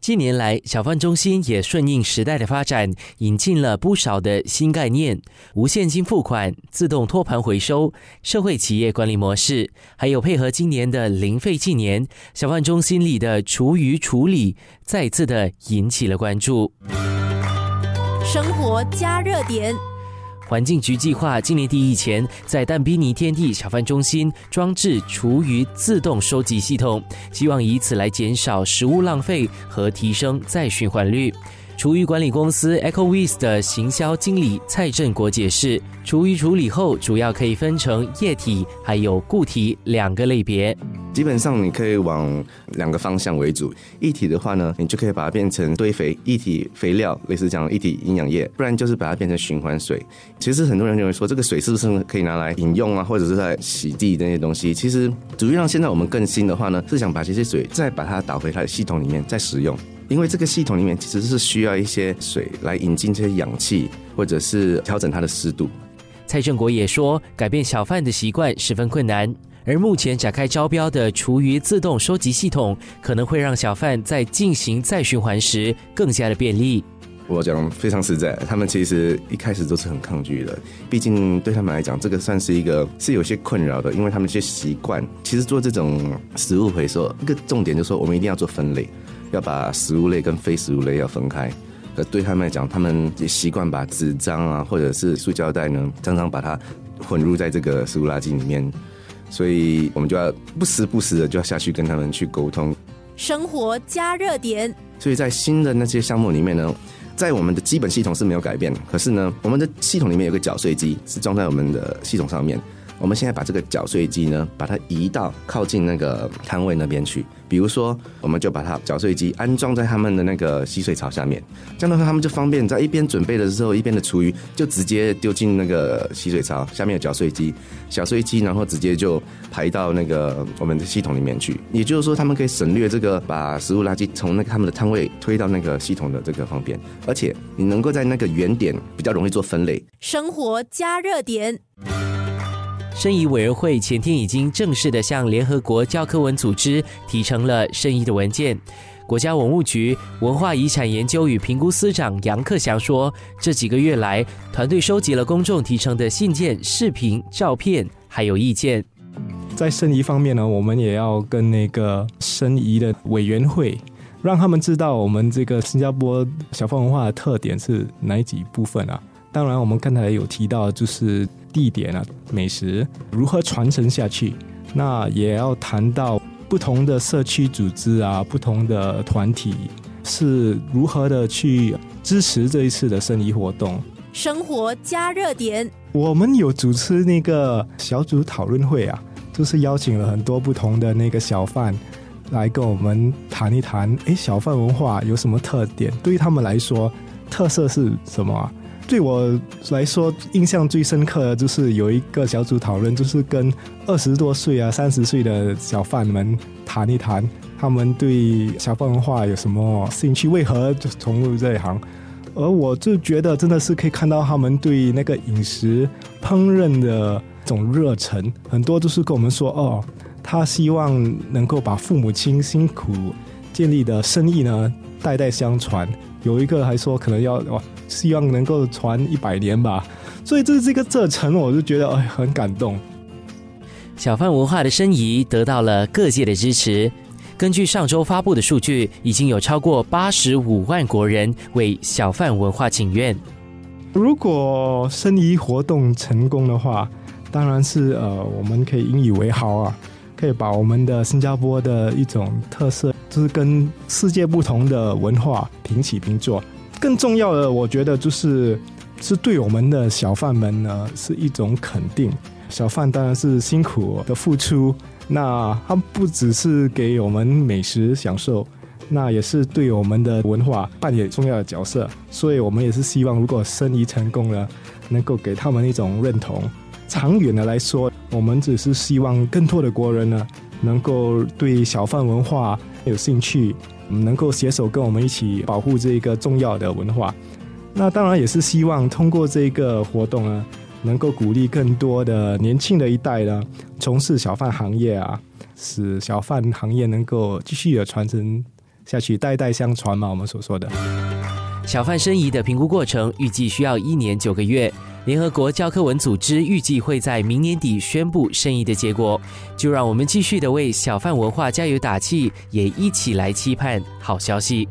近年来，小贩中心也顺应时代的发展，引进了不少的新概念：无现金付款、自动托盘回收、社会企业管理模式，还有配合今年的零废纪年，小贩中心里的厨余处理再次的引起了关注。生活加热点。环境局计划今年第一前，在淡滨尼天地小贩中心装置厨余自动收集系统，希望以此来减少食物浪费和提升再循环率。厨余管理公司 EcoWeS 的行销经理蔡振国解释，厨余处理后主要可以分成液体还有固体两个类别。基本上你可以往两个方向为主，液体的话呢，你就可以把它变成堆肥、液体肥料，类似这样一体营养液；不然就是把它变成循环水。其实很多人认为说，这个水是不是可以拿来饮用啊，或者是在洗地那些东西？其实，主要让现在我们更新的话呢，是想把这些水再把它导回它的系统里面再使用。因为这个系统里面其实是需要一些水来引进这些氧气，或者是调整它的湿度。蔡正国也说，改变小贩的习惯十分困难，而目前展开招标的厨余自动收集系统，可能会让小贩在进行再循环时更加的便利。我讲非常实在，他们其实一开始都是很抗拒的，毕竟对他们来讲，这个算是一个是有些困扰的，因为他们一些习惯。其实做这种食物回收，一个重点就是说，我们一定要做分类。要把食物类跟非食物类要分开，可对他们来讲，他们也习惯把纸张啊，或者是塑胶袋呢，常常把它混入在这个食物垃圾里面，所以我们就要不时不时的就要下去跟他们去沟通。生活加热点，所以在新的那些项目里面呢，在我们的基本系统是没有改变，可是呢，我们的系统里面有个缴税机是装在我们的系统上面。我们现在把这个缴税机呢，把它移到靠近那个摊位那边去。比如说，我们就把它搅碎机安装在他们的那个吸水槽下面，这样的话他们就方便在一边准备的时候，一边的厨余就直接丢进那个吸水槽下面的搅碎机，搅碎机然后直接就排到那个我们的系统里面去。也就是说，他们可以省略这个把食物垃圾从那个他们的摊位推到那个系统的这个方便，而且你能够在那个原点比较容易做分类。生活加热点。申遗委员会前天已经正式的向联合国教科文组织提成了申遗的文件。国家文物局文化遗产研究与评估司长杨克祥说，这几个月来，团队收集了公众提成的信件、视频、照片，还有意见。在申遗方面呢，我们也要跟那个申遗的委员会，让他们知道我们这个新加坡小贩文化的特点是哪几部分啊？当然，我们刚才有提到，就是地点啊、美食如何传承下去，那也要谈到不同的社区组织啊、不同的团体是如何的去支持这一次的生意活动。生活加热点，我们有主持那个小组讨论会啊，就是邀请了很多不同的那个小贩来跟我们谈一谈，哎，小贩文化有什么特点？对于他们来说，特色是什么？对我来说，印象最深刻的就是有一个小组讨论，就是跟二十多岁啊、三十岁的小贩们谈一谈，他们对小贩文化有什么兴趣，为何就从入这一行。而我就觉得，真的是可以看到他们对那个饮食烹饪的这种热忱，很多都是跟我们说，哦，他希望能够把父母亲辛苦建立的生意呢代代相传。有一个还说可能要哇。希望能够传一百年吧，所以这这个这层我就觉得哎很感动。小贩文化的申遗得到了各界的支持。根据上周发布的数据，已经有超过八十五万国人为小贩文化请愿。如果申遗活动成功的话，当然是呃我们可以引以为豪啊，可以把我们的新加坡的一种特色，就是跟世界不同的文化平起平坐。更重要的，我觉得就是是对我们的小贩们呢是一种肯定。小贩当然是辛苦的付出，那他不只是给我们美食享受，那也是对我们的文化扮演重要的角色。所以我们也是希望，如果生意成功了，能够给他们一种认同。长远的来说，我们只是希望更多的国人呢，能够对小贩文化有兴趣。能够携手跟我们一起保护这个重要的文化，那当然也是希望通过这个活动呢，能够鼓励更多的年轻的一代呢从事小贩行业啊，使小贩行业能够继续的传承下去，代代相传嘛，我们所说的。小贩申遗的评估过程预计需要一年九个月。联合国教科文组织预计会在明年底宣布申遗的结果。就让我们继续的为小贩文化加油打气，也一起来期盼好消息。